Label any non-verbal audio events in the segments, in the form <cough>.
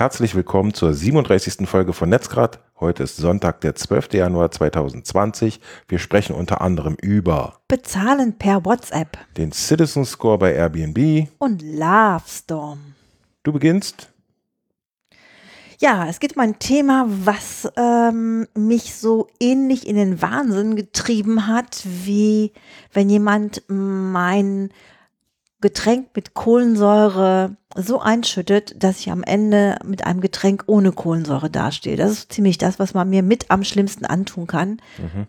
Herzlich willkommen zur 37. Folge von Netzgrad. Heute ist Sonntag, der 12. Januar 2020. Wir sprechen unter anderem über Bezahlen per WhatsApp den Citizen Score bei Airbnb. und Lovestorm. Du beginnst. Ja, es geht um ein Thema, was ähm, mich so ähnlich in den Wahnsinn getrieben hat, wie wenn jemand mein Getränk mit Kohlensäure so einschüttet, dass ich am Ende mit einem Getränk ohne Kohlensäure dastehe. Das ist ziemlich das, was man mir mit am schlimmsten antun kann.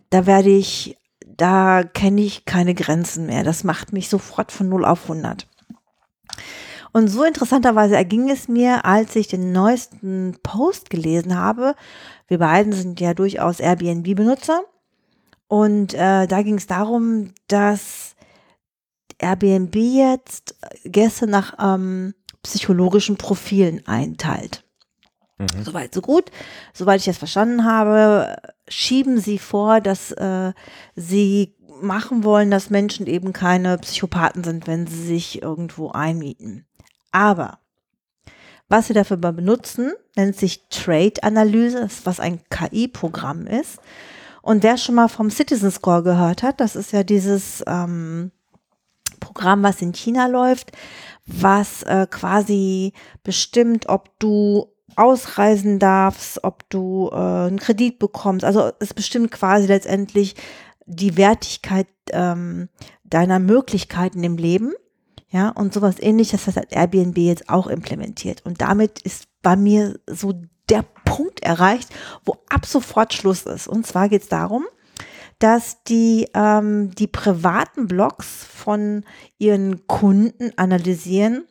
Da werde ich, da kenne ich keine Grenzen mehr. Das macht mich sofort von 0 auf 100. Und so interessanterweise erging es mir, als ich den neuesten Post gelesen habe. Wir beiden sind ja durchaus Airbnb-Benutzer. Und äh, da ging es darum, dass Airbnb jetzt Gäste nach ähm, psychologischen Profilen einteilt. Mhm. Soweit, so gut. Soweit ich das verstanden habe, schieben sie vor, dass äh, sie machen wollen, dass Menschen eben keine Psychopathen sind, wenn sie sich irgendwo einmieten. Aber was sie dafür benutzen, nennt sich Trade-Analyse, was ein KI-Programm ist. Und wer schon mal vom Citizen Score gehört hat, das ist ja dieses ähm, Programm, was in China läuft, was äh, quasi bestimmt, ob du ausreisen darfst, ob du äh, einen Kredit bekommst. Also es bestimmt quasi letztendlich die Wertigkeit ähm, deiner Möglichkeiten im Leben. Ja, und sowas ähnliches hat Airbnb jetzt auch implementiert. Und damit ist bei mir so der Punkt erreicht, wo ab sofort Schluss ist. Und zwar geht es darum, dass die ähm, die privaten Blogs von ihren Kunden analysieren,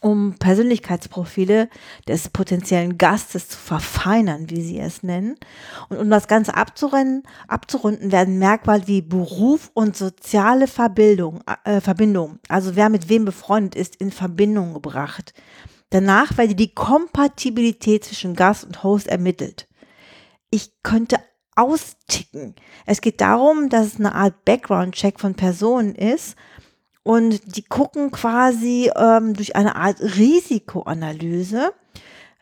um Persönlichkeitsprofile des potenziellen Gastes zu verfeinern, wie sie es nennen. Und um das Ganze abzurennen, abzurunden, werden Merkmale wie Beruf und soziale Verbindung, äh, Verbindung, also wer mit wem befreundet ist, in Verbindung gebracht. Danach werde die Kompatibilität zwischen Gast und Host ermittelt. Ich könnte austicken. Es geht darum, dass es eine Art Background-Check von Personen ist und die gucken quasi ähm, durch eine Art Risikoanalyse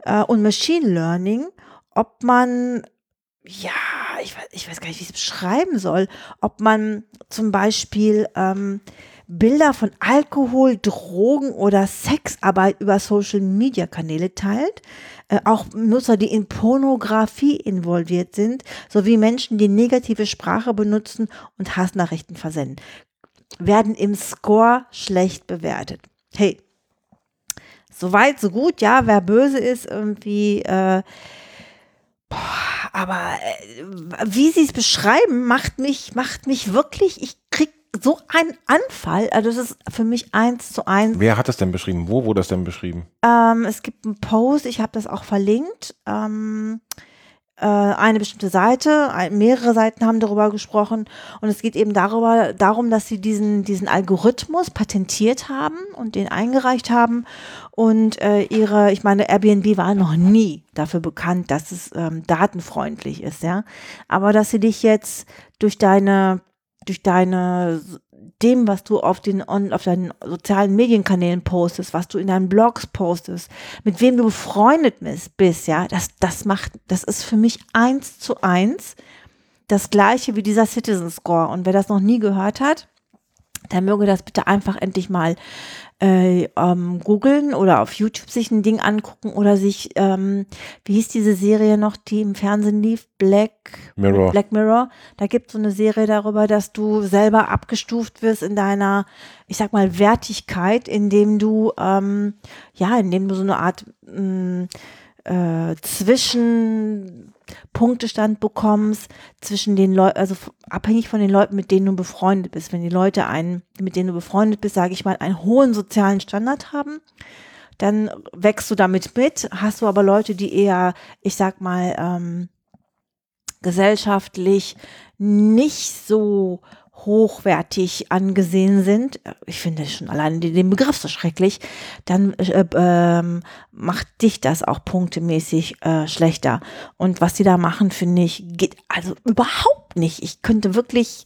äh, und Machine Learning, ob man, ja, ich weiß, ich weiß gar nicht, wie ich es beschreiben soll, ob man zum Beispiel ähm, Bilder von Alkohol, Drogen oder Sexarbeit über Social-Media-Kanäle teilt. Äh, auch Nutzer, die in Pornografie involviert sind, sowie Menschen, die negative Sprache benutzen und Hassnachrichten versenden, werden im Score schlecht bewertet. Hey, soweit, so gut, ja, wer böse ist, irgendwie, äh, boah, aber äh, wie sie es beschreiben, macht mich, macht mich wirklich, ich krieg so einen Anfall. Also das ist für mich eins zu eins. Wer hat das denn beschrieben? Wo wurde das denn beschrieben? Ähm, es gibt einen Post, ich habe das auch verlinkt. Ähm, äh, eine bestimmte Seite, ein, mehrere Seiten haben darüber gesprochen und es geht eben darüber, darum, dass sie diesen, diesen Algorithmus patentiert haben und den eingereicht haben und äh, ihre, ich meine, Airbnb war noch nie dafür bekannt, dass es ähm, datenfreundlich ist, ja, aber dass sie dich jetzt durch deine durch deine dem, was du auf den on, auf deinen sozialen Medienkanälen postest, was du in deinen Blogs postest, mit wem du befreundet bist, ja, das, das macht, das ist für mich eins zu eins das gleiche wie dieser Citizen Score. Und wer das noch nie gehört hat, der möge das bitte einfach endlich mal äh, ähm, googeln oder auf YouTube sich ein Ding angucken oder sich, ähm, wie hieß diese Serie noch, die im Fernsehen lief? Black Mirror. Black Mirror. Da gibt es so eine Serie darüber, dass du selber abgestuft wirst in deiner, ich sag mal, Wertigkeit, indem du, ähm, ja, indem du so eine Art mh, äh, zwischen Punktestand bekommst zwischen den Leuten, also abhängig von den Leuten, mit denen du befreundet bist. Wenn die Leute einen, mit denen du befreundet bist, sage ich mal, einen hohen sozialen Standard haben, dann wächst du damit mit. Hast du aber Leute, die eher, ich sag mal, ähm, gesellschaftlich nicht so hochwertig angesehen sind, ich finde schon allein den Begriff so schrecklich, dann äh, ähm, macht dich das auch punktemäßig äh, schlechter. Und was die da machen, finde ich, geht also überhaupt nicht. Ich könnte wirklich,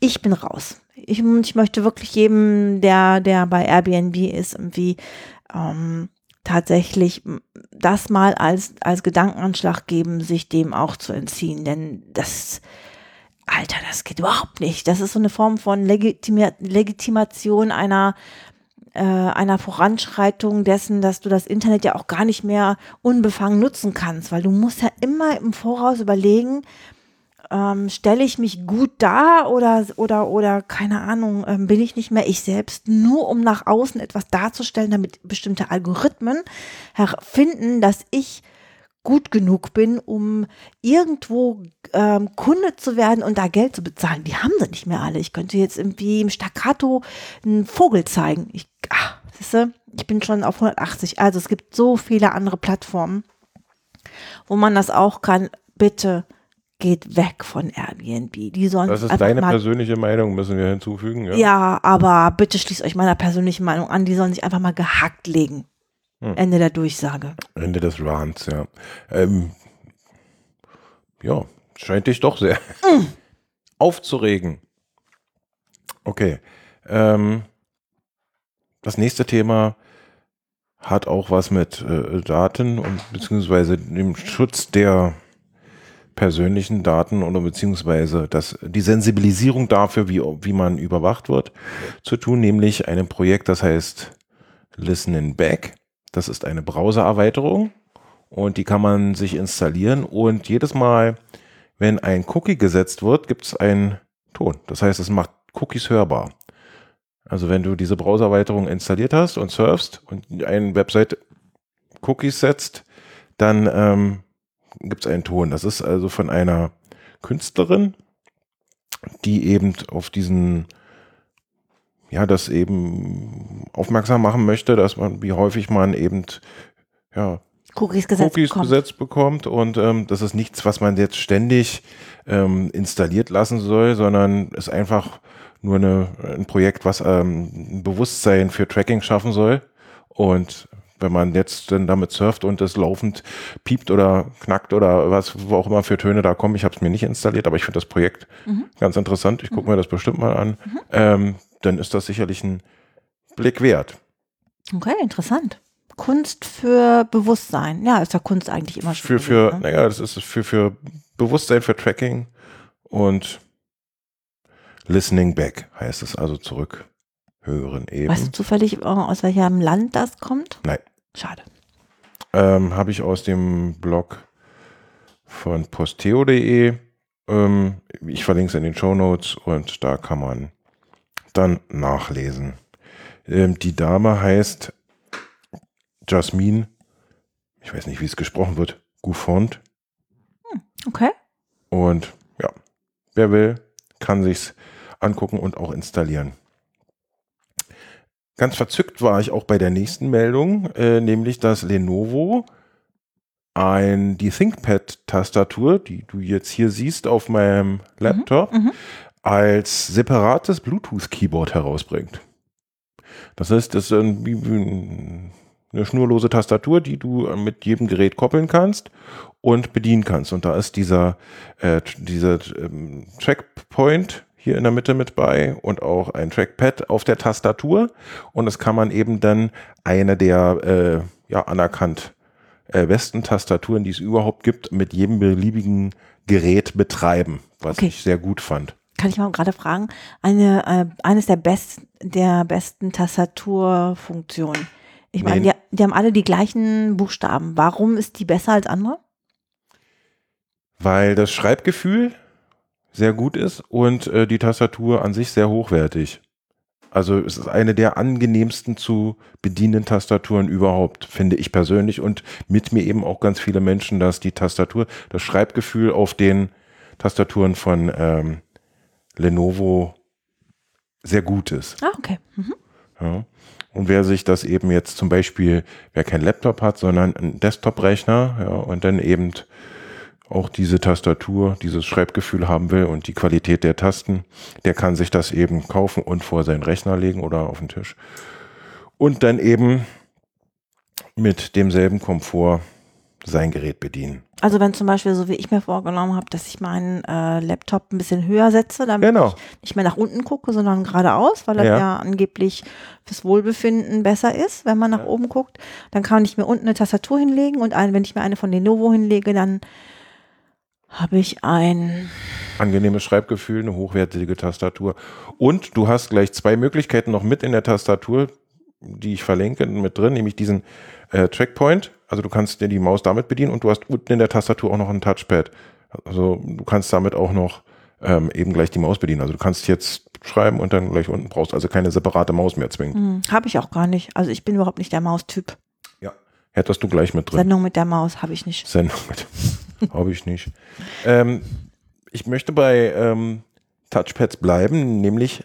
ich bin raus. Ich, ich möchte wirklich jedem, der, der bei Airbnb ist, irgendwie ähm, tatsächlich das mal als, als Gedankenanschlag geben, sich dem auch zu entziehen. Denn das, Alter, das geht überhaupt nicht. Das ist so eine Form von Legitima Legitimation einer äh, einer Voranschreitung dessen, dass du das Internet ja auch gar nicht mehr unbefangen nutzen kannst, weil du musst ja immer im Voraus überlegen, ähm, stelle ich mich gut dar oder, oder, oder keine Ahnung, ähm, bin ich nicht mehr ich selbst, nur um nach außen etwas darzustellen, damit bestimmte Algorithmen finden, dass ich gut genug bin, um irgendwo ähm, Kunde zu werden und da Geld zu bezahlen. Die haben sie nicht mehr alle. Ich könnte jetzt irgendwie im Staccato einen Vogel zeigen. Ich, ach, siehste, ich bin schon auf 180. Also es gibt so viele andere Plattformen, wo man das auch kann. Bitte geht weg von Airbnb. Die sollen das ist deine persönliche Meinung, müssen wir hinzufügen. Ja? ja, aber bitte schließt euch meiner persönlichen Meinung an. Die sollen sich einfach mal gehackt legen. Hm. Ende der Durchsage. Ende des Rants, ja. Ähm, ja, scheint dich doch sehr mm. aufzuregen. Okay. Ähm, das nächste Thema hat auch was mit äh, Daten und beziehungsweise dem Schutz der persönlichen Daten oder beziehungsweise das, die Sensibilisierung dafür, wie, wie man überwacht wird, zu tun, nämlich einem Projekt, das heißt Listening Back. Das ist eine Browser-Erweiterung und die kann man sich installieren und jedes Mal, wenn ein Cookie gesetzt wird, gibt es einen Ton. Das heißt, es macht Cookies hörbar. Also wenn du diese Browser-Erweiterung installiert hast und surfst und eine Website Cookies setzt, dann ähm, gibt es einen Ton. Das ist also von einer Künstlerin, die eben auf diesen, ja, das eben aufmerksam machen möchte, dass man, wie häufig man eben, ja, Cookies gesetzt Cookies bekommt. Gesetzt bekommt und ähm, das ist nichts, was man jetzt ständig ähm, installiert lassen soll, sondern ist einfach nur eine, ein Projekt, was ähm, ein Bewusstsein für Tracking schaffen soll und wenn man jetzt dann damit surft und es laufend piept oder knackt oder was wo auch immer für Töne da kommen. Ich habe es mir nicht installiert, aber ich finde das Projekt mhm. ganz interessant. Ich gucke mhm. mir das bestimmt mal an. Mhm. Ähm, dann ist das sicherlich ein Blick wert. Okay, interessant. Kunst für Bewusstsein. Ja, ist ja Kunst eigentlich immer schon. Für, für, ne? naja, das ist für, für Bewusstsein, für Tracking und Listening Back heißt es also zurück höheren Ebene. Weißt du zufällig, aus welchem Land das kommt? Nein. Schade. Ähm, Habe ich aus dem Blog von posteo.de. Ähm, ich verlinke es in den Show Notes und da kann man dann nachlesen. Ähm, die Dame heißt Jasmine, ich weiß nicht, wie es gesprochen wird, Gouffont. Hm, okay. Und ja, wer will, kann sich's angucken und auch installieren. Ganz verzückt war ich auch bei der nächsten Meldung, äh, nämlich dass Lenovo ein, die ThinkPad-Tastatur, die du jetzt hier siehst auf meinem Laptop, mhm, mhm. Als separates Bluetooth-Keyboard herausbringt. Das heißt, das ist eine schnurlose Tastatur, die du mit jedem Gerät koppeln kannst und bedienen kannst. Und da ist dieser, äh, dieser ähm, Checkpoint hier in der Mitte mit bei und auch ein Trackpad auf der Tastatur. Und das kann man eben dann eine der äh, ja, anerkannt äh, besten Tastaturen, die es überhaupt gibt, mit jedem beliebigen Gerät betreiben, was okay. ich sehr gut fand. Kann ich mal gerade fragen, eine, äh, eines der, best, der besten Tastaturfunktionen. Ich meine, die, die haben alle die gleichen Buchstaben. Warum ist die besser als andere? Weil das Schreibgefühl sehr gut ist und äh, die Tastatur an sich sehr hochwertig. Also es ist eine der angenehmsten zu bedienenden Tastaturen überhaupt, finde ich persönlich und mit mir eben auch ganz viele Menschen, dass die Tastatur, das Schreibgefühl auf den Tastaturen von ähm, Lenovo sehr gut ist. Ah, okay. Mhm. Ja. Und wer sich das eben jetzt zum Beispiel, wer kein Laptop hat, sondern einen Desktop-Rechner, ja, und dann eben auch diese Tastatur, dieses Schreibgefühl haben will und die Qualität der Tasten, der kann sich das eben kaufen und vor seinen Rechner legen oder auf den Tisch. Und dann eben mit demselben Komfort sein Gerät bedienen. Also wenn zum Beispiel, so wie ich mir vorgenommen habe, dass ich meinen äh, Laptop ein bisschen höher setze, damit Genau. ich nicht mehr nach unten gucke, sondern geradeaus, weil das ja. Ja. angeblich fürs Wohlbefinden besser ist, wenn man nach oben guckt, dann kann ich mir unten eine Tastatur hinlegen und ein, wenn ich mir eine von Lenovo hinlege, dann habe ich ein Angenehmes Schreibgefühl, eine hochwertige Tastatur. Und du hast gleich zwei Möglichkeiten noch mit in der Tastatur, die ich verlinke, mit drin, nämlich diesen äh, Trackpoint. Also du kannst dir die Maus damit bedienen und du hast unten in der Tastatur auch noch ein Touchpad. Also du kannst damit auch noch ähm, eben gleich die Maus bedienen. Also du kannst jetzt schreiben und dann gleich unten brauchst also keine separate Maus mehr zwingen. Hm, habe ich auch gar nicht. Also ich bin überhaupt nicht der Maustyp. Ja. Hättest du gleich mit drin. Sendung mit der Maus habe ich nicht. Sendung mit. <laughs> Habe ich nicht. Ähm, ich möchte bei ähm, Touchpads bleiben, nämlich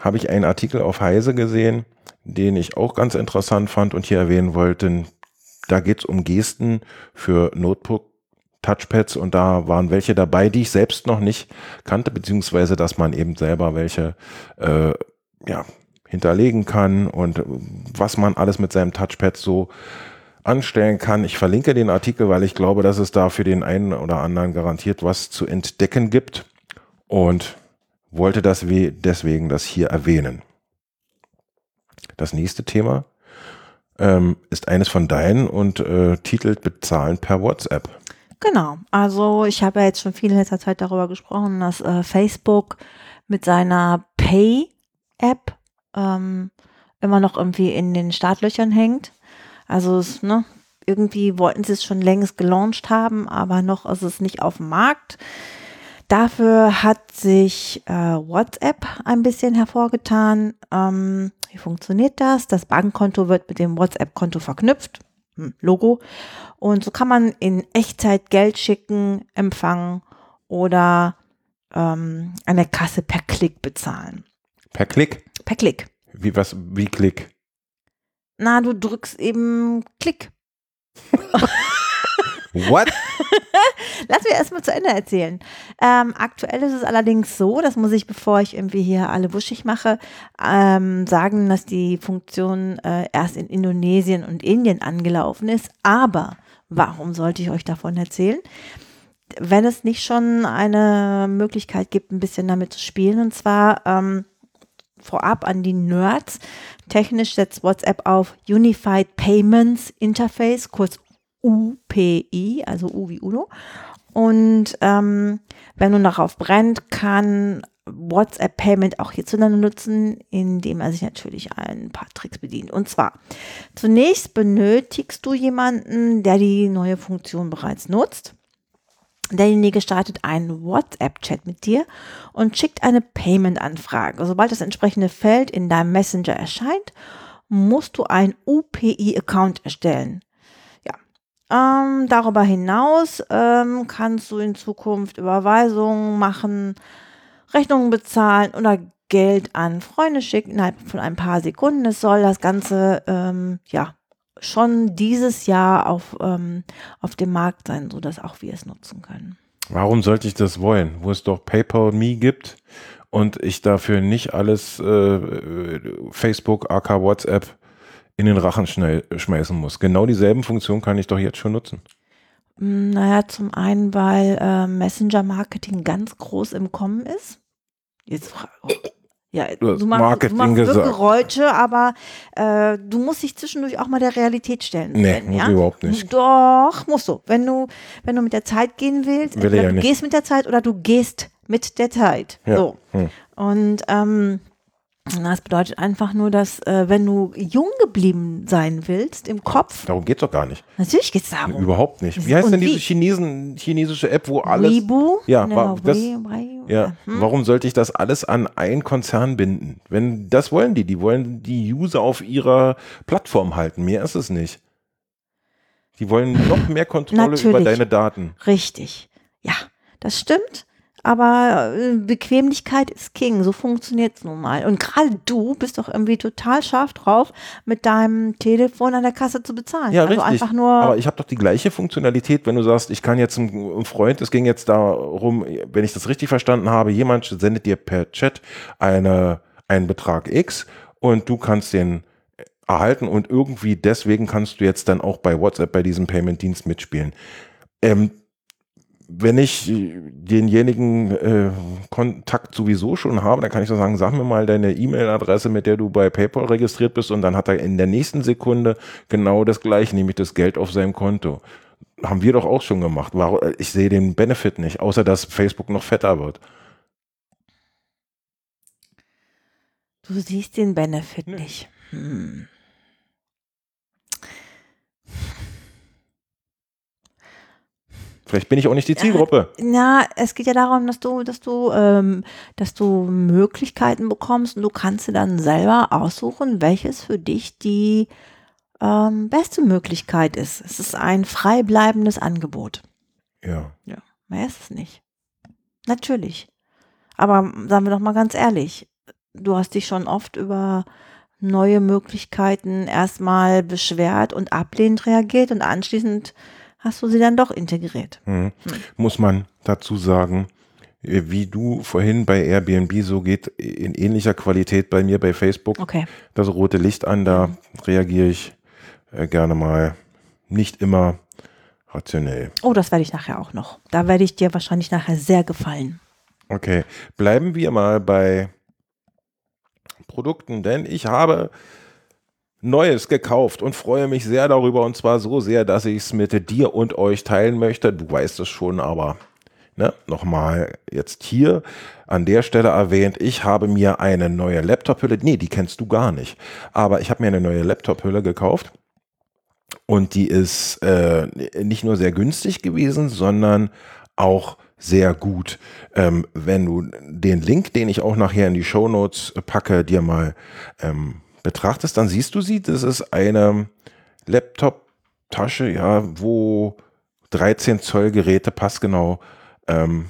habe ich einen Artikel auf Heise gesehen, den ich auch ganz interessant fand und hier erwähnen wollte. Da geht es um Gesten für Notebook-Touchpads und da waren welche dabei, die ich selbst noch nicht kannte, beziehungsweise dass man eben selber welche äh, ja, hinterlegen kann und was man alles mit seinem Touchpad so anstellen kann. Ich verlinke den Artikel, weil ich glaube, dass es da für den einen oder anderen garantiert was zu entdecken gibt und wollte das we deswegen das hier erwähnen. Das nächste Thema ähm, ist eines von deinen und äh, titelt Bezahlen per WhatsApp. Genau. Also ich habe ja jetzt schon viel in letzter Zeit darüber gesprochen, dass äh, Facebook mit seiner Pay-App ähm, immer noch irgendwie in den Startlöchern hängt. Also es, ne, irgendwie wollten sie es schon längst gelauncht haben, aber noch ist es nicht auf dem Markt. Dafür hat sich äh, WhatsApp ein bisschen hervorgetan. Ähm, wie funktioniert das? Das Bankkonto wird mit dem WhatsApp-Konto verknüpft. Hm, Logo. Und so kann man in Echtzeit Geld schicken, empfangen oder ähm, an der Kasse per Klick bezahlen. Per Klick? Per Klick. Wie was? Wie Klick? Na, du drückst eben Klick. <laughs> What? <laughs> Lass mir erstmal zu Ende erzählen. Ähm, aktuell ist es allerdings so, das muss ich, bevor ich irgendwie hier alle wuschig mache, ähm, sagen, dass die Funktion äh, erst in Indonesien und Indien angelaufen ist. Aber warum sollte ich euch davon erzählen? Wenn es nicht schon eine Möglichkeit gibt, ein bisschen damit zu spielen, und zwar ähm, vorab an die Nerds. Technisch setzt WhatsApp auf Unified Payments Interface, kurz UPI, also U wie Uno. Und ähm, wenn nun darauf brennt, kann WhatsApp Payment auch hierzulande nutzen, indem er sich natürlich ein paar Tricks bedient. Und zwar, zunächst benötigst du jemanden, der die neue Funktion bereits nutzt. Derjenige startet einen WhatsApp-Chat mit dir und schickt eine Payment-Anfrage. Sobald das entsprechende Feld in deinem Messenger erscheint, musst du einen UPI-Account erstellen. Ähm, darüber hinaus ähm, kannst du in Zukunft Überweisungen machen, Rechnungen bezahlen oder Geld an Freunde schicken innerhalb von ein paar Sekunden. Es soll das Ganze ähm, ja schon dieses Jahr auf, ähm, auf dem Markt sein, sodass auch wir es nutzen können. Warum sollte ich das wollen, wo es doch PayPal Me gibt und ich dafür nicht alles äh, Facebook, AK, WhatsApp in den Rachen schnell schmeißen muss? Genau dieselben Funktionen kann ich doch jetzt schon nutzen. Mm, Naja, zum einen, weil äh, Messenger-Marketing ganz groß im Kommen ist. Jetzt oh. ja, Du du machst, Marketing du machst. Geräusche, aber äh, du musst dich zwischendurch auch mal der Realität stellen. Nee, Sven, muss ja? überhaupt nicht. Doch, musst du. Wenn du, wenn du mit der Zeit gehen willst, Will ja du nicht. gehst mit der Zeit oder du gehst mit der Zeit. Ja. So. Hm. Und ähm, das bedeutet einfach nur, dass äh, wenn du jung geblieben sein willst im Kopf, Darum geht es doch gar nicht. natürlich geht es darum. Überhaupt nicht. Wie heißt Und denn diese wie? Chinesen, chinesische App, wo alles. Weibo? Ja, Genau, wa- das- Ja, hm. warum sollte ich das alles an einen Konzern binden? Wenn das wollen die, die wollen die User auf ihrer Plattform halten. Mehr ist es nicht. Die wollen noch mehr Kontrolle über Natürlich. deine Daten. Richtig. Ja, das stimmt. Aber äh, Bequemlichkeit ist King. So funktioniert es nun mal. Und gerade du bist doch irgendwie total scharf drauf, mit deinem Telefon an der Kasse zu bezahlen. Ja, also richtig. einfach nur. Aber ich habe doch die gleiche Funktionalität, wenn du sagst, ich kann jetzt einem Freund, es ging jetzt darum, wenn ich das richtig verstanden habe, jemand sendet dir per Chat eine, einen Betrag X und du kannst den erhalten und irgendwie deswegen kannst du jetzt dann auch bei WhatsApp bei diesem Payment-Dienst mitspielen. Ähm, wenn ich denjenigen äh, Kontakt sowieso schon habe, dann kann ich so sagen, sag mir mal deine E-Mail-Adresse, mit der du bei PayPal registriert bist und dann hat er in der nächsten Sekunde genau das gleiche, nämlich das Geld auf seinem Konto. Haben wir doch auch schon gemacht. Ich sehe den Benefit nicht, außer dass Facebook noch fetter wird. Du siehst den Benefit nee. nicht. Hm. Vielleicht bin ich auch nicht die Zielgruppe. Na, es geht ja darum, dass du, dass du, ähm, dass du Möglichkeiten bekommst und du kannst dir dann selber aussuchen, welches für dich die ähm, beste Möglichkeit ist. Es ist ein frei bleibendes Angebot. Ja. Ja, mehr ist es nicht. Natürlich. Aber sagen wir doch mal ganz ehrlich, du hast dich schon oft über neue Möglichkeiten erstmal beschwert und ablehnend reagiert und anschließend hast du sie dann doch integriert. Mhm. Hm. Muss man dazu sagen, äh, wie du vorhin bei Airbnb so geht, in ähnlicher Qualität bei mir bei Facebook. Okay. Das rote Licht an, da mhm. reagiere ich äh, gerne mal. Nicht immer rationell. Oh, das werde ich nachher auch noch. Da werde ich dir wahrscheinlich nachher sehr gefallen. Okay. Bleiben wir mal bei Produkten, denn ich habe Neues gekauft und freue mich sehr darüber und zwar so sehr, dass ich es mit dir und euch teilen möchte. Du weißt es schon, aber ne, nochmal jetzt hier an der Stelle erwähnt, ich habe mir eine neue Laptop-Hülle, nee, die kennst du gar nicht, aber ich habe mir eine neue Laptop-Hülle gekauft und die ist äh, nicht nur sehr günstig gewesen, sondern auch sehr gut. Ähm, wenn du den Link, den ich auch nachher in die Show Notes packe, dir mal ähm, betrachtest, dann siehst du sie. Das ist eine Laptop-Tasche, ja, wo 13 Zoll Geräte passgenau ähm,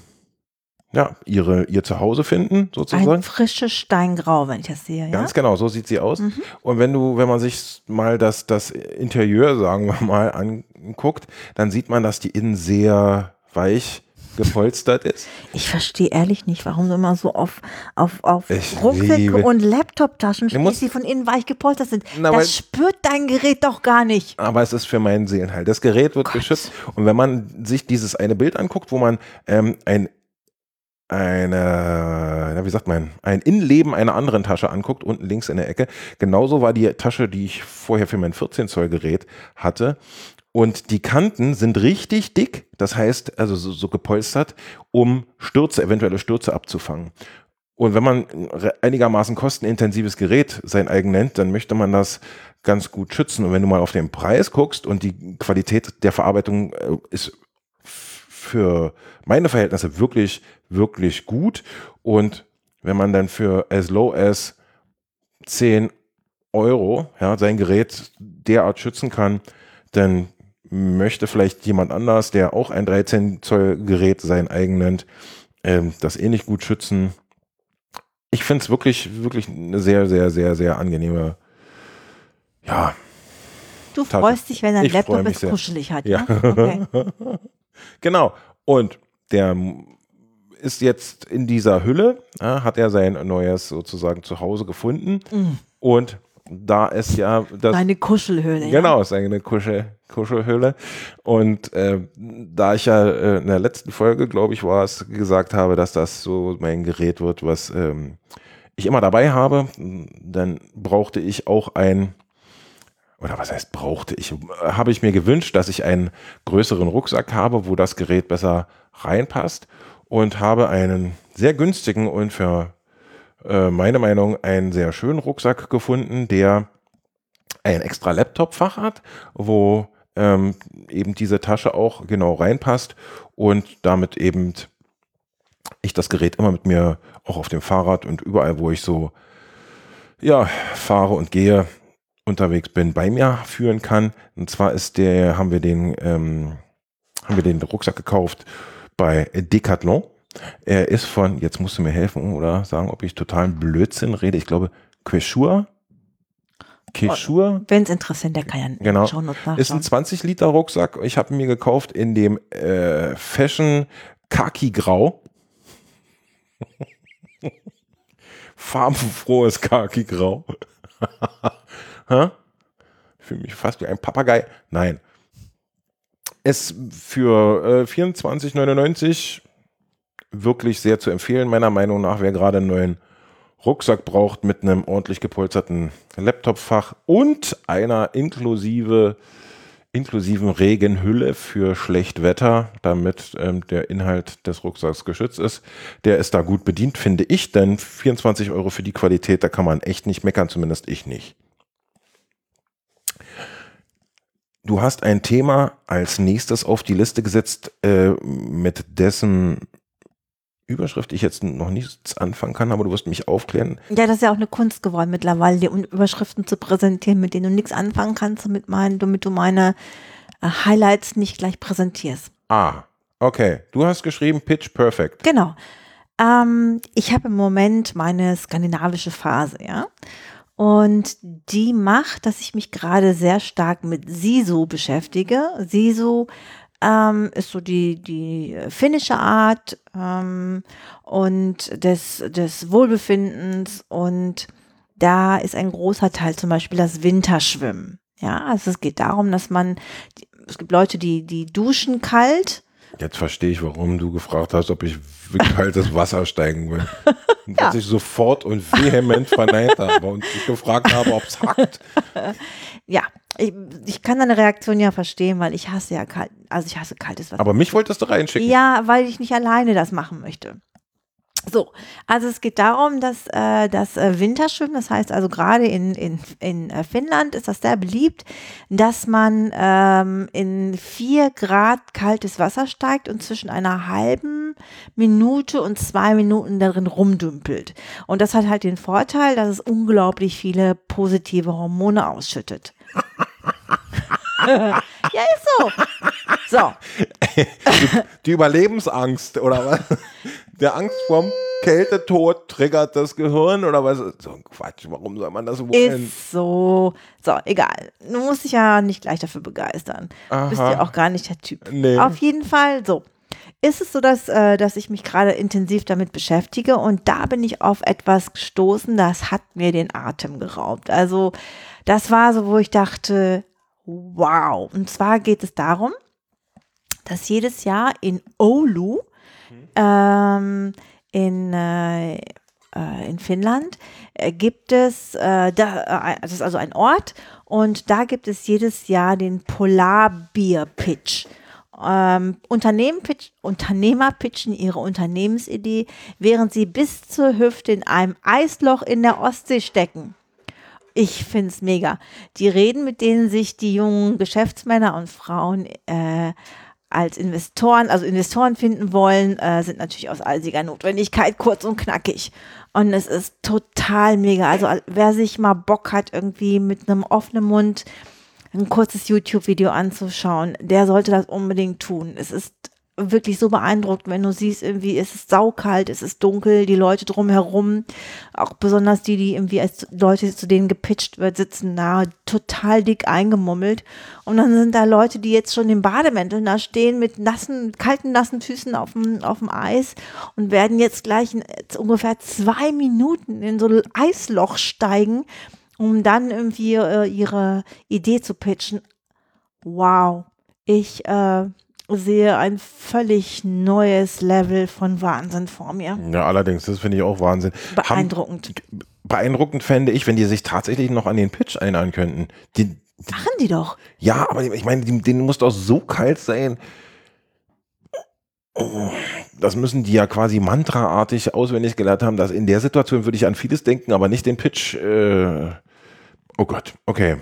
ja, ihre, ihr Zuhause finden, sozusagen. Ein frisches Steingrau, wenn ich das sehe, ja. Ganz genau, so sieht sie aus. Mhm. Und wenn du, wenn man sich mal das, das Interieur, sagen wir mal, anguckt, dann sieht man, dass die innen sehr weich gepolstert ist. Ich verstehe ehrlich nicht, warum du immer so auf, auf, auf Rucksäcke und Laptoptaschen stehst, die von innen weich gepolstert sind. Na, das spürt dein Gerät doch gar nicht. Aber es ist für meinen Seelenheil. Das Gerät wird Gott. geschützt. Und wenn man sich dieses eine Bild anguckt, wo man ähm, ein eine, wie sagt man, ein Innenleben einer anderen Tasche anguckt, unten links in der Ecke. Genauso war die Tasche, die ich vorher für mein 14 Zoll Gerät hatte. Und die Kanten sind richtig dick, das heißt also so, so gepolstert, um Stürze, eventuelle Stürze abzufangen. Und wenn man einigermaßen kostenintensives Gerät sein eigen nennt, dann möchte man das ganz gut schützen. Und wenn du mal auf den Preis guckst und die Qualität der Verarbeitung äh, ist für meine Verhältnisse wirklich, wirklich gut. Und wenn man dann für as low as 10 Euro ja, sein Gerät derart schützen kann, dann möchte vielleicht jemand anders, der auch ein 13 Zoll Gerät sein eigen nennt, ähm, das ähnlich gut schützen. Ich finde es wirklich, wirklich eine sehr, sehr, sehr, sehr angenehme, ja. Du Tasche. freust dich, wenn dein ich Laptop es kuschelig hat. Ja. Ne? <laughs> Okay. genau. Und der ist jetzt in dieser Hülle, ja, hat er sein neues sozusagen Zuhause gefunden. Mm. Und da ist ja das. Eine Kuschelhöhle. Genau, ja. ist eine Kuschel, Kuschelhöhle. Und äh, da ich ja äh, in der letzten Folge, glaube ich, war es, gesagt habe, dass das so mein Gerät wird, was ähm, ich immer dabei habe, dann brauchte ich auch ein, oder was heißt brauchte ich, habe ich mir gewünscht, dass ich einen größeren Rucksack habe, wo das Gerät besser reinpasst und habe einen sehr günstigen und für äh, meine Meinung, einen sehr schönen Rucksack gefunden, der ein extra Laptop-Fach hat, wo ähm, eben diese Tasche auch genau reinpasst und damit eben ich das Gerät immer mit mir auch auf dem Fahrrad und überall, wo ich so ja fahre und gehe, unterwegs bin, bei mir führen kann. Und zwar ist der, haben wir den, ähm, haben wir den Rucksack gekauft bei Decathlon. Er ist von, jetzt musst du mir helfen oder sagen, ob ich totalen Blödsinn rede. Ich glaube, Quechua. Quechua. Wenn es interessant, der kann ja genau. schauen Ist ein 20 Liter Rucksack. Ich habe ihn mir gekauft in dem äh, Fashion Kaki Grau. <laughs> Farbenfrohes Kaki Grau. <laughs> fühle mich fast wie ein Papagei. Nein. Es für äh, 24,99 wirklich sehr zu empfehlen, meiner Meinung nach, wer gerade einen neuen Rucksack braucht mit einem ordentlich gepolsterten Laptopfach und einer inklusive inklusiven Regenhülle für Schlechtwetter, damit ähm, der Inhalt des Rucksacks geschützt ist. Der ist da gut bedient, finde ich, denn 24 Euro für die Qualität, da kann man echt nicht meckern, zumindest ich nicht. Du hast ein Thema als nächstes auf die Liste gesetzt, äh, mit dessen Überschrift ich jetzt noch nichts anfangen kann, aber du wirst mich aufklären. Ja, das ist ja auch eine Kunst geworden mittlerweile, die Überschriften zu präsentieren, mit denen du nichts anfangen kannst, damit, mein, damit du meine äh, Highlights nicht gleich präsentierst. Ah, okay. Du hast geschrieben Pitch Perfect. Genau. Ähm, ich habe im Moment meine skandinavische Phase, ja. Und die macht, dass ich mich gerade sehr stark mit Sisu beschäftige. Sisu ähm, ist so die, die finnische Art ähm, und des, des Wohlbefindens und da ist ein großer Teil zum Beispiel das Winterschwimmen. Ja, also es geht darum, dass man, es gibt Leute, die, die duschen kalt. Jetzt verstehe ich, warum du gefragt hast, ob ich kaltes Wasser steigen will. <laughs> Ja. dass ich sofort und vehement verneint habe und ich gefragt habe, ob es hackt. <laughs> Ja, ich, ich, kann deine Reaktion ja verstehen, weil ich hasse ja kalt, also ich hasse kaltes Wasser. Aber mich wolltest du reinschicken. Ja, weil ich nicht alleine das machen möchte. So, also es geht darum, dass äh, das äh, Winterschwimmen, das heißt also gerade in, in, in äh, Finnland ist das sehr beliebt, dass man ähm, in vier Grad kaltes Wasser steigt und zwischen einer halben Minute und zwei Minuten darin rumdümpelt. Und das hat halt den Vorteil, dass es unglaublich viele positive Hormone ausschüttet. <laughs> <laughs> ja, ist so. So. <laughs> Die Überlebensangst, oder was? Der Angst vorm Kältetod triggert das Gehirn, oder was? So ein Quatsch, warum soll man das wollen? Ist so. So, egal. Du musst dich ja nicht gleich dafür begeistern. Du bist ja auch gar nicht der Typ. Nee. Auf jeden Fall, so ist es so, dass, äh, dass ich mich gerade intensiv damit beschäftige und da bin ich auf etwas gestoßen, das hat mir den Atem geraubt. Also das war so, wo ich dachte, wow. Und zwar geht es darum, dass jedes Jahr in Oulu, ähm, in, äh, äh, in Finnland, äh, gibt es, äh, da, äh, das ist also ein Ort, und da gibt es jedes Jahr den Polarbier-Pitch. Ähm, Unternehmen pitch, Unternehmer pitchen ihre Unternehmensidee, während sie bis zur Hüfte in einem Eisloch in der Ostsee stecken. Ich finde es mega. Die Reden, mit denen sich die jungen Geschäftsmänner und Frauen äh, als Investoren, also Investoren finden wollen, äh, sind natürlich aus allsiger Notwendigkeit kurz und knackig. Und es ist total mega. Also wer sich mal Bock hat, irgendwie mit einem offenen Mund ein kurzes YouTube-Video anzuschauen, der sollte das unbedingt tun. Es ist wirklich so beeindruckt, wenn du siehst, irgendwie es ist saukalt, es ist dunkel, die Leute drumherum, auch besonders die, die irgendwie als Leute zu denen gepitcht wird, sitzen da total dick eingemummelt. Und dann sind da Leute, die jetzt schon in Bademänteln da stehen mit nassen, kalten, nassen Füßen auf dem, auf dem Eis und werden jetzt gleich in ungefähr zwei Minuten in so ein Eisloch steigen, um dann irgendwie äh, ihre Idee zu pitchen. Wow. Ich, äh, sehe ein völlig neues Level von Wahnsinn vor mir. Ja, allerdings, das finde ich auch Wahnsinn. Beeindruckend. Haben, beeindruckend fände ich, wenn die sich tatsächlich noch an den Pitch erinnern könnten. Die, die, Machen die doch. Ja, aber ich meine, denen muss doch so kalt sein. Das müssen die ja quasi mantraartig auswendig gelernt haben, dass in der Situation würde ich an vieles denken, aber nicht den Pitch. Äh oh Gott, okay.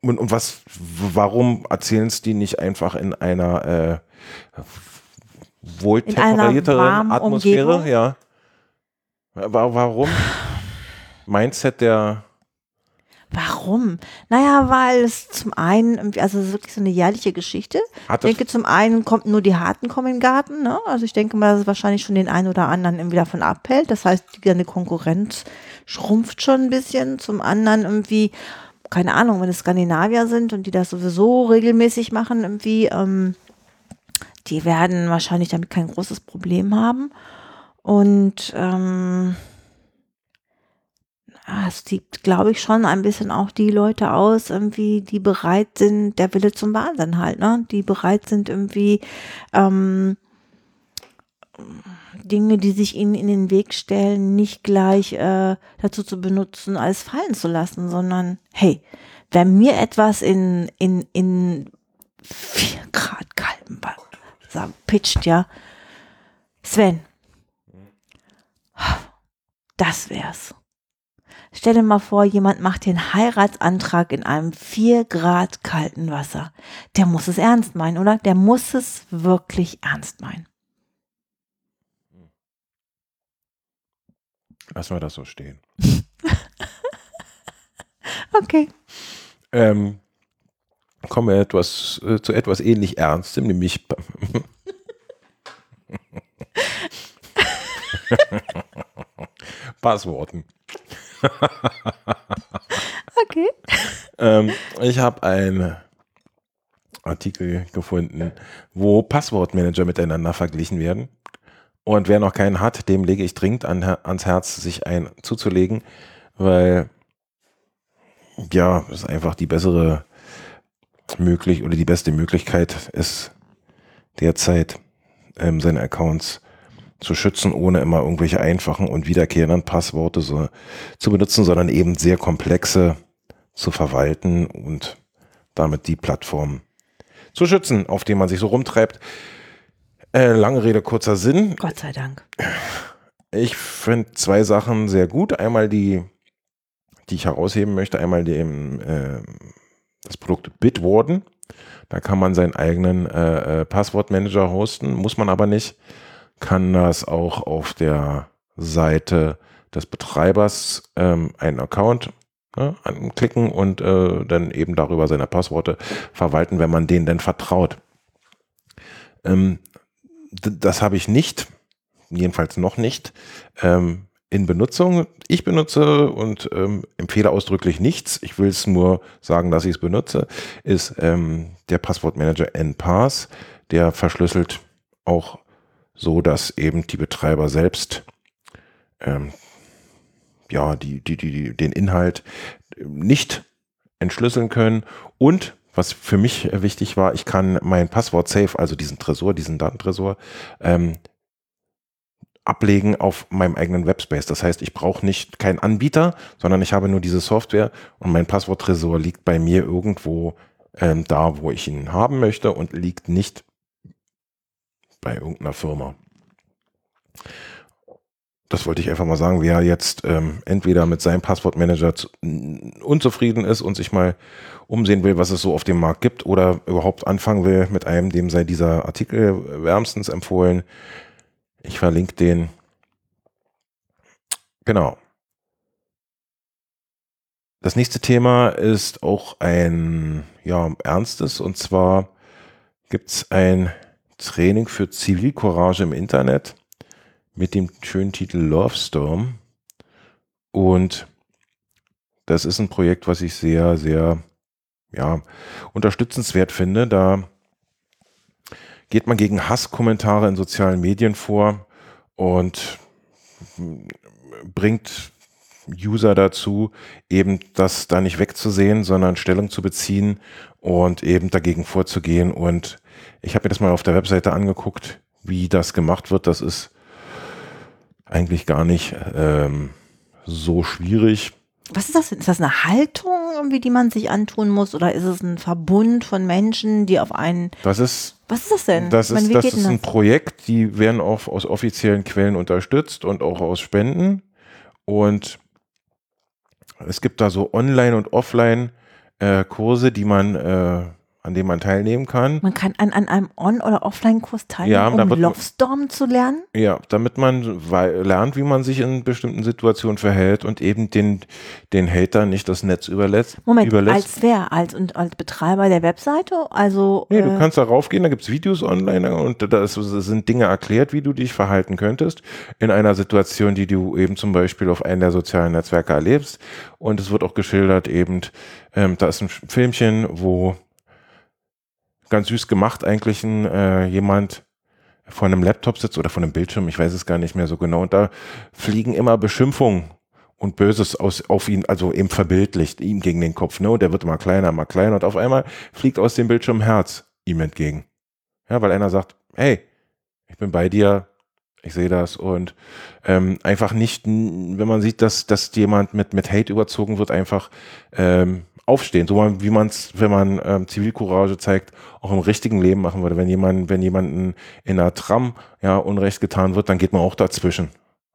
Und, und was, warum erzählen es die nicht einfach in einer äh, wohl temperierteren Atmosphäre? Umgebung? Ja. Warum? Mindset der. Warum? Naja, weil es zum einen, also es ist wirklich so eine jährliche Geschichte. Hat ich denke, zum einen kommt nur die Harten kommen in den Garten. Ne? Also ich denke mal, dass es wahrscheinlich schon den einen oder anderen irgendwie davon abhält. Das heißt, die Konkurrenz schrumpft schon ein bisschen. Zum anderen irgendwie keine Ahnung, wenn es Skandinavier sind und die das sowieso regelmäßig machen, irgendwie, ähm, die werden wahrscheinlich damit kein großes Problem haben. Und ähm, ja, es sieht, glaube ich, schon ein bisschen auch die Leute aus, irgendwie, die bereit sind, der Wille zum Wahnsinn halt, ne? Die bereit sind, irgendwie ähm, Dinge, die sich ihnen in den Weg stellen, nicht gleich äh, dazu zu benutzen, alles fallen zu lassen, sondern hey, wenn mir etwas in, in, in 4 Grad kaltem Wasser pitcht, ja, Sven, das wär's. Stell dir mal vor, jemand macht den Heiratsantrag in einem 4 Grad kalten Wasser. Der muss es ernst meinen, oder? Der muss es wirklich ernst meinen. Lassen wir das so stehen. <laughs> okay. Ähm, kommen wir etwas, äh, zu etwas ähnlich Ernstem, nämlich <laughs> Passworten. <laughs> okay. Ähm, ich habe einen Artikel gefunden, wo Passwortmanager miteinander verglichen werden. Und wer noch keinen hat, dem lege ich dringend an, ans Herz, sich einen zuzulegen, weil ja, ist einfach die bessere möglich oder die beste Möglichkeit ist derzeit ähm, seine Accounts zu schützen, ohne immer irgendwelche einfachen und wiederkehrenden Passworte so, zu benutzen, sondern eben sehr komplexe zu verwalten und damit die Plattform zu schützen, auf dem man sich so rumtreibt. Äh, lange Rede, kurzer Sinn. Gott sei Dank. Ich finde zwei Sachen sehr gut. Einmal die, die ich herausheben möchte, einmal dem, äh, das Produkt Bitwarden. Da kann man seinen eigenen äh, äh, Passwortmanager hosten, muss man aber nicht. Kann das auch auf der Seite des Betreibers ähm, einen Account ne, anklicken und äh, dann eben darüber seine Passworte verwalten, wenn man denen denn vertraut. Ähm, das habe ich nicht, jedenfalls noch nicht, ähm, in Benutzung. Ich benutze und ähm, empfehle ausdrücklich nichts. Ich will es nur sagen, dass ich es benutze. Ist ähm, der Passwortmanager NPass, der verschlüsselt auch so, dass eben die Betreiber selbst ähm, ja die, die, die, den Inhalt nicht entschlüsseln können und was für mich wichtig war, ich kann mein Passwort Safe, also diesen Tresor, diesen Datentresor, ähm, ablegen auf meinem eigenen Webspace. Das heißt, ich brauche nicht keinen Anbieter, sondern ich habe nur diese Software und mein Passworttresor liegt bei mir irgendwo ähm, da, wo ich ihn haben möchte und liegt nicht bei irgendeiner Firma. Das wollte ich einfach mal sagen, wer jetzt ähm, entweder mit seinem Passwortmanager zu, unzufrieden ist und sich mal umsehen will, was es so auf dem Markt gibt oder überhaupt anfangen will mit einem, dem sei dieser Artikel wärmstens empfohlen. Ich verlinke den. Genau. Das nächste Thema ist auch ein ja, ernstes und zwar gibt es ein Training für Zivilcourage im Internet mit dem schönen Titel Love Storm. Und das ist ein Projekt, was ich sehr, sehr ja, unterstützenswert finde. Da geht man gegen Hasskommentare in sozialen Medien vor und bringt User dazu, eben das da nicht wegzusehen, sondern Stellung zu beziehen und eben dagegen vorzugehen. Und ich habe mir das mal auf der Webseite angeguckt, wie das gemacht wird. Das ist eigentlich gar nicht ähm, so schwierig. Was ist das? Ist das eine Haltung, irgendwie, die man sich antun muss? Oder ist es ein Verbund von Menschen, die auf einen. Das ist. Was ist das denn? Das ist, meine, das ist ein Projekt, die werden auch aus offiziellen Quellen unterstützt und auch aus Spenden. Und es gibt da so Online- und Offline-Kurse, äh, die man äh, an dem man teilnehmen kann. Man kann an, an einem On- oder Offline-Kurs teilnehmen, ja, um Lovestorm zu lernen? Ja, damit man lernt, wie man sich in bestimmten Situationen verhält und eben den, den Hater nicht das Netz überlässt. Moment, überlässt. als wer? Als, und, als Betreiber der Webseite? Also, nee, äh, du kannst da raufgehen, da gibt es Videos online und da sind Dinge erklärt, wie du dich verhalten könntest in einer Situation, die du eben zum Beispiel auf einem der sozialen Netzwerke erlebst. Und es wird auch geschildert eben, ähm, da ist ein Filmchen, wo ganz süß gemacht eigentlich ein, äh, jemand vor einem Laptop sitzt oder vor einem Bildschirm, ich weiß es gar nicht mehr so genau. Und da fliegen immer Beschimpfungen und Böses aus, auf ihn, also eben verbildlicht, ihm gegen den Kopf, ne? Und der wird immer kleiner, immer kleiner und auf einmal fliegt aus dem Bildschirm Herz ihm entgegen. Ja, weil einer sagt, hey, ich bin bei dir, ich sehe das und ähm, einfach nicht, wenn man sieht, dass, dass jemand mit, mit Hate überzogen wird, einfach ähm, aufstehen, so wie man es, wenn man ähm, Zivilcourage zeigt, auch im richtigen Leben machen würde. Wenn jemand, wenn jemanden in einer Tram ja Unrecht getan wird, dann geht man auch dazwischen.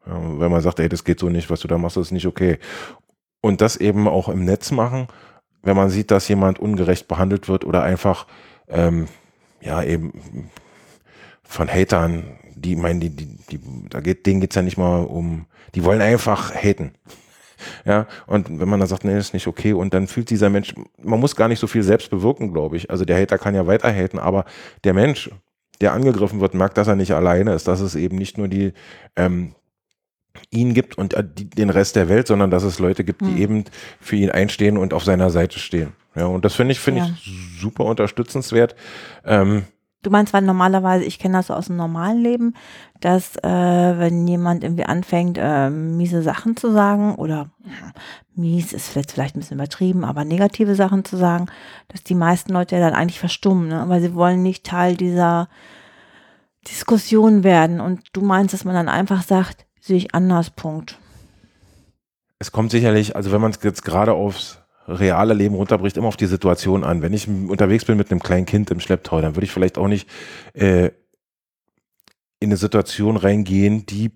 Ja, wenn man sagt, ey, das geht so nicht, was du da machst, ist nicht okay. Und das eben auch im Netz machen, wenn man sieht, dass jemand ungerecht behandelt wird oder einfach ähm, ja eben von Hatern, die meinen, die, die, die, da geht, denen geht's ja nicht mal um, die wollen einfach haten. <laughs> Ja, und wenn man dann sagt, nee, ist nicht okay, und dann fühlt dieser Mensch, man muss gar nicht so viel selbst bewirken, glaube ich. Also der Hater kann ja weiter haten, aber der Mensch, der angegriffen wird, merkt, dass er nicht alleine ist, dass es eben nicht nur die ähm, ihn gibt und äh, die, den Rest der Welt, sondern dass es Leute gibt, die hm. eben für ihn einstehen und auf seiner Seite stehen. Ja, und das finde ich, finde ja. ich super unterstützenswert. Ähm, Du meinst, weil normalerweise, ich kenne das so aus dem normalen Leben, dass äh, wenn jemand irgendwie anfängt, äh, miese Sachen zu sagen oder mies ist vielleicht, vielleicht ein bisschen übertrieben, aber negative Sachen zu sagen, dass die meisten Leute ja dann eigentlich verstummen, ne? weil sie wollen nicht Teil dieser Diskussion werden. Und du meinst, dass man dann einfach sagt, sehe ich anders, Punkt. Es kommt sicherlich, also wenn man es jetzt gerade aufs reale Leben runterbricht, immer auf die Situation an. Wenn ich unterwegs bin mit einem kleinen Kind im Schlepptau, dann würde ich vielleicht auch nicht äh, in eine Situation reingehen, die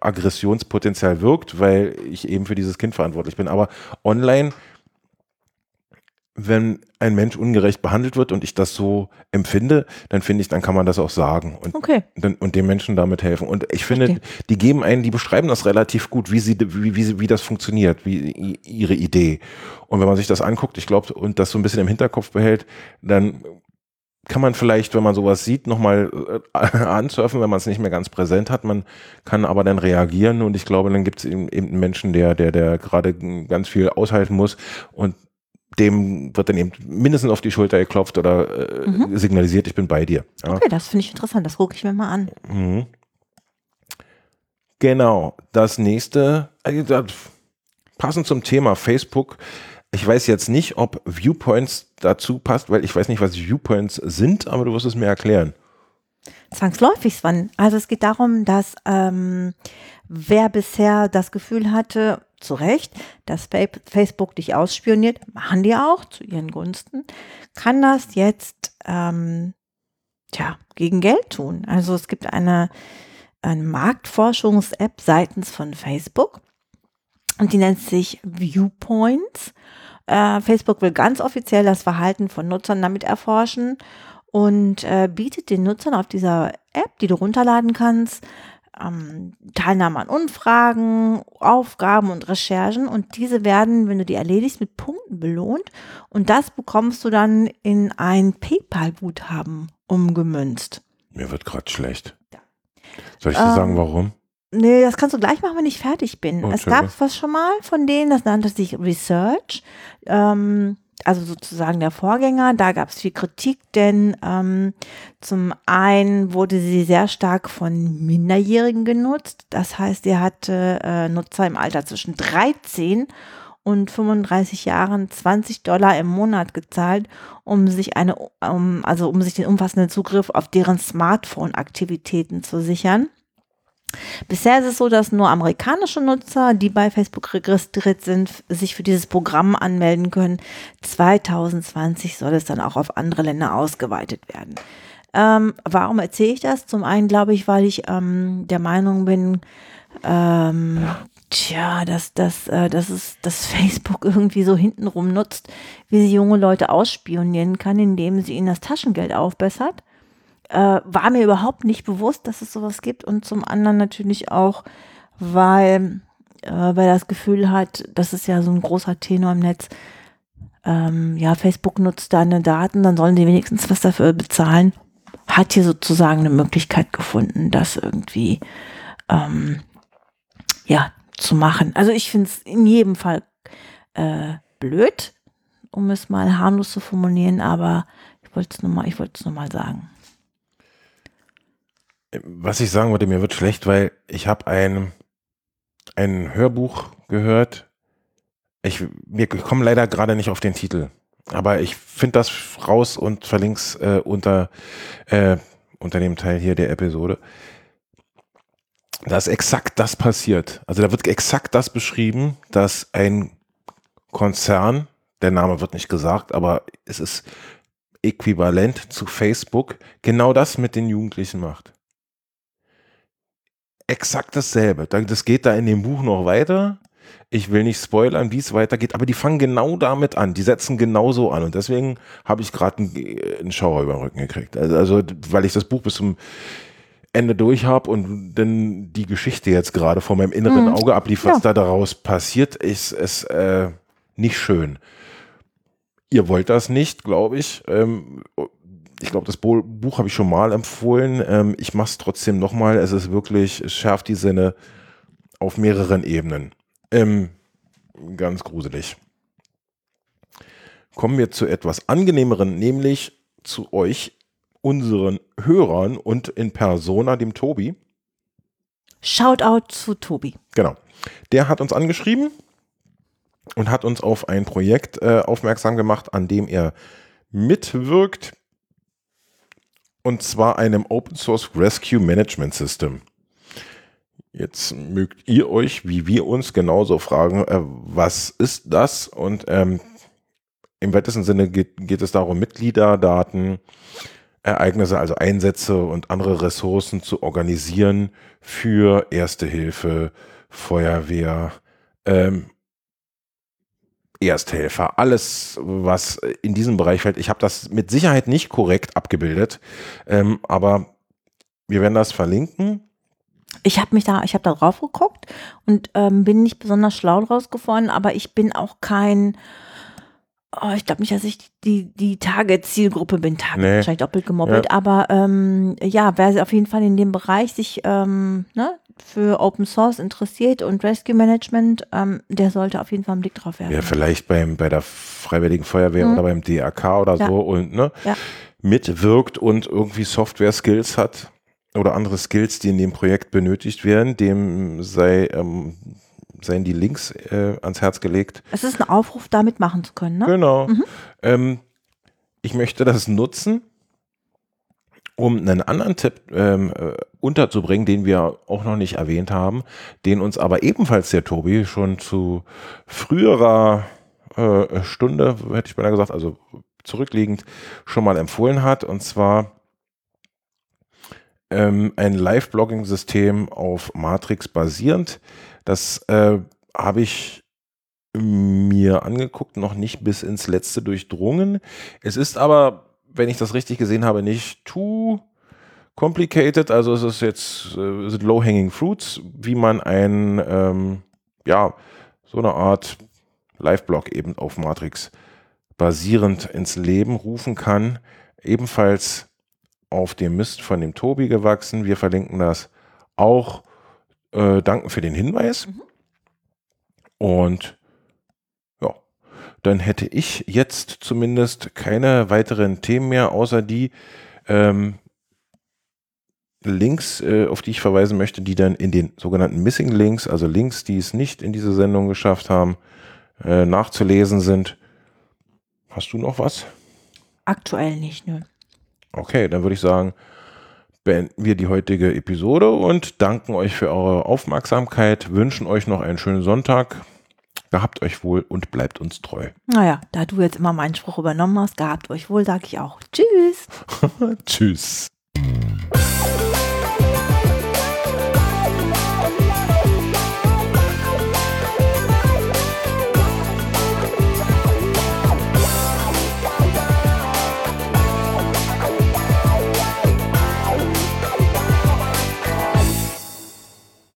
Aggressionspotenzial wirkt, weil ich eben für dieses Kind verantwortlich bin. Aber online wenn ein Mensch ungerecht behandelt wird und ich das so empfinde, dann finde ich, dann kann man das auch sagen und, okay. und, und dem Menschen damit helfen. Und ich finde, okay. die geben einen, die beschreiben das relativ gut, wie sie, wie, wie, wie das funktioniert, wie ihre Idee. Und wenn man sich das anguckt, ich glaube, und das so ein bisschen im Hinterkopf behält, dann kann man vielleicht, wenn man sowas sieht, nochmal äh, <laughs> ansurfen, wenn man es nicht mehr ganz präsent hat. Man kann aber dann reagieren und ich glaube, dann gibt es eben, eben einen Menschen, der, der, der gerade ganz viel aushalten muss und dem wird dann eben mindestens auf die Schulter geklopft oder äh, mhm. signalisiert, ich bin bei dir. Ja. Okay, das finde ich interessant, das gucke ich mir mal an. Mhm. Genau, das nächste, äh, passend zum Thema Facebook. Ich weiß jetzt nicht, ob Viewpoints dazu passt, weil ich weiß nicht, was Viewpoints sind, aber du wirst es mir erklären. Zwangsläufig, Sven. Also es geht darum, dass ähm, wer bisher das Gefühl hatte, zu Recht, dass Facebook dich ausspioniert, machen die auch zu ihren Gunsten, kann das jetzt ähm, tja, gegen Geld tun. Also es gibt eine, eine Marktforschungs-App seitens von Facebook und die nennt sich Viewpoints. Äh, Facebook will ganz offiziell das Verhalten von Nutzern damit erforschen und äh, bietet den Nutzern auf dieser App, die du runterladen kannst, ähm, Teilnahme an Umfragen, Aufgaben und Recherchen und diese werden, wenn du die erledigst, mit Punkten belohnt und das bekommst du dann in ein PayPal-Guthaben umgemünzt. Mir wird gerade schlecht. Soll ich dir ähm, sagen, warum? Nee, das kannst du gleich machen, wenn ich fertig bin. Oh, es gab was schon mal von denen, das nannte sich Research. Ähm, also sozusagen der Vorgänger, da gab es viel Kritik, denn ähm, zum einen wurde sie sehr stark von Minderjährigen genutzt. Das heißt, sie hatte äh, Nutzer im Alter zwischen 13 und 35 Jahren 20 Dollar im Monat gezahlt, um sich eine, um, also um sich den umfassenden Zugriff auf deren Smartphone-Aktivitäten zu sichern. Bisher ist es so, dass nur amerikanische Nutzer, die bei Facebook registriert sind, sich für dieses Programm anmelden können. 2020 soll es dann auch auf andere Länder ausgeweitet werden. Ähm, warum erzähle ich das? Zum einen glaube ich, weil ich ähm, der Meinung bin, ähm, tja, dass, dass, äh, dass, es, dass <laughs> Facebook irgendwie so hintenrum nutzt, wie sie junge Leute ausspionieren kann, indem sie ihnen das Taschengeld aufbessert äh, war mir überhaupt nicht bewusst, dass es sowas gibt und zum anderen natürlich auch, weil, äh, weil das Gefühl hat, das ist ja so ein großer Tenor im Netz, ähm, ja, Facebook nutzt deine Daten, dann sollen die wenigstens was dafür bezahlen, hat hier sozusagen eine Möglichkeit gefunden, das irgendwie, ähm, ja, zu machen. Also ich finde es in jedem Fall äh, blöd, um es mal harmlos zu formulieren, aber ich wollte es nochmal, ich wollte es nochmal sagen. Was ich sagen wollte, mir wird schlecht, weil ich habe ein ein Hörbuch gehört. Ich, wir kommen leider gerade nicht auf den Titel. Aber ich finde das raus und verlinke es äh, unter, äh, unter dem Teil hier der Episode. Da ist exakt das passiert. Also da wird exakt das beschrieben, dass ein Konzern, der Name wird nicht gesagt, aber es ist äquivalent zu Facebook, genau das mit den Jugendlichen macht. Exakt dasselbe. Das geht da in dem Buch noch weiter. Ich will nicht spoilern, wie es weitergeht, aber die fangen genau damit an. Die setzen genauso an. Und deswegen habe ich gerade einen, einen Schauer über den Rücken gekriegt. Also, also, weil ich das Buch bis zum Ende durch habe und dann die Geschichte jetzt gerade vor meinem inneren mhm. Auge ablief, was ja. da daraus passiert, ist es äh, nicht schön. Ihr wollt das nicht, glaube ich. Ähm, ich glaube, das Buch habe ich schon mal empfohlen. Ähm, ich mache es trotzdem nochmal. Es ist wirklich, es schärft die Sinne auf mehreren Ebenen. Ähm, ganz gruselig. Kommen wir zu etwas angenehmeren, nämlich zu euch, unseren Hörern und in Persona, dem Tobi. Shoutout zu Tobi. Genau. Der hat uns angeschrieben und hat uns auf ein Projekt äh, aufmerksam gemacht, an dem er mitwirkt. Und zwar einem Open Source Rescue Management System. Jetzt mögt ihr euch, wie wir uns, genauso fragen, äh, was ist das? Und ähm, im weitesten Sinne geht, geht es darum, Mitgliederdaten, Ereignisse, also Einsätze und andere Ressourcen zu organisieren für Erste Hilfe, Feuerwehr, ähm, Ersthelfer, alles, was in diesem Bereich fällt. Ich habe das mit Sicherheit nicht korrekt abgebildet, ähm, aber wir werden das verlinken. Ich habe mich da, ich habe da drauf geguckt und ähm, bin nicht besonders schlau draus geworden, aber ich bin auch kein, oh, ich glaube nicht, dass ich die, die Target-Zielgruppe bin, Target nee. wahrscheinlich doppelt gemoppelt, ja. aber ähm, ja, wer auf jeden Fall in dem Bereich sich ähm, ne, für Open Source interessiert und Rescue Management, ähm, der sollte auf jeden Fall einen Blick drauf werfen. Ja, vielleicht beim, bei der Freiwilligen Feuerwehr mhm. oder beim DRK oder ja. so und ne, ja. mitwirkt und irgendwie Software-Skills hat oder andere Skills, die in dem Projekt benötigt werden, dem sei, ähm, seien die Links äh, ans Herz gelegt. Es ist ein Aufruf, damit machen zu können, ne? Genau. Mhm. Ähm, ich möchte das nutzen, um einen anderen Tipp ähm, äh, unterzubringen, den wir auch noch nicht erwähnt haben, den uns aber ebenfalls der Tobi schon zu früherer äh, Stunde, hätte ich beinahe gesagt, also zurückliegend, schon mal empfohlen hat. Und zwar ähm, ein Live-Blogging-System auf Matrix basierend. Das äh, habe ich mir angeguckt, noch nicht bis ins letzte durchdrungen. Es ist aber, wenn ich das richtig gesehen habe, nicht too complicated. Also es ist jetzt äh, low-hanging fruits, wie man ein ähm, ja so eine Art Live-Blog eben auf Matrix basierend ins Leben rufen kann. Ebenfalls auf dem Mist von dem Tobi gewachsen. Wir verlinken das auch. Äh, danken für den Hinweis. Mhm. Und ja, dann hätte ich jetzt zumindest keine weiteren Themen mehr, außer die ähm, Links, äh, auf die ich verweisen möchte, die dann in den sogenannten Missing Links, also Links, die es nicht in diese Sendung geschafft haben, äh, nachzulesen sind. Hast du noch was? Aktuell nicht, nö. Okay, dann würde ich sagen, beenden wir die heutige Episode und danken euch für eure Aufmerksamkeit, wünschen euch noch einen schönen Sonntag. Gehabt euch wohl und bleibt uns treu. Naja, da du jetzt immer meinen Spruch übernommen hast, gehabt euch wohl, sage ich auch Tschüss. <laughs> Tschüss.